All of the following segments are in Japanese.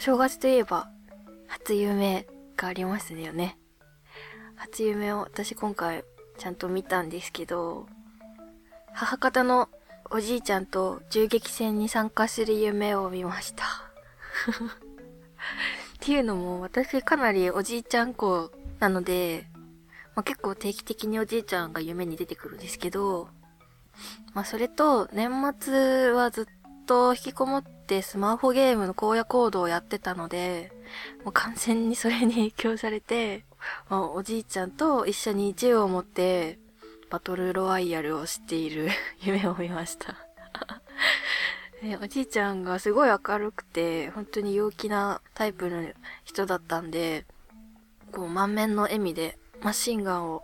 正月といえば、初夢がありますよね。初夢を私今回ちゃんと見たんですけど、母方のおじいちゃんと銃撃戦に参加する夢を見ました。っていうのも私かなりおじいちゃん子なので、まあ、結構定期的におじいちゃんが夢に出てくるんですけど、まあそれと年末はずっと引きこもってスマホゲームの荒野行動をやってたので、もう完全にそれに影響されて、ま、おじいちゃんと一緒に銃を持ってバトルロワイヤルをしている 夢を見ました おじいちゃんがすごい明るくて、本当に陽気なタイプの人だったんで、こう満面の笑みでマシンガンを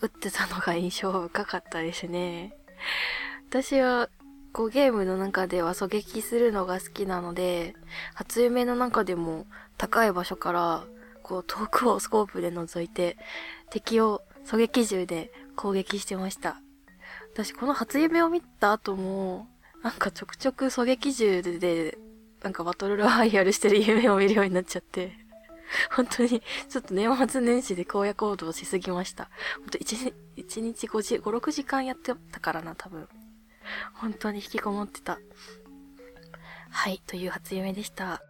撃ってたのが印象深かったですね。私は、こうゲームの中では狙撃するのが好きなので、初夢の中でも高い場所からこう遠くをスコープで覗いて敵を狙撃銃で攻撃してました。私この初夢を見た後も、なんかちょくちょく狙撃銃で、なんかバトルロワイヤルしてる夢を見るようになっちゃって、本当にちょっと年末年始で荒野行動しすぎました。本当1、1日5時、5、6時間やってたからな、多分。本当に引きこもってた。はい、という初夢でした。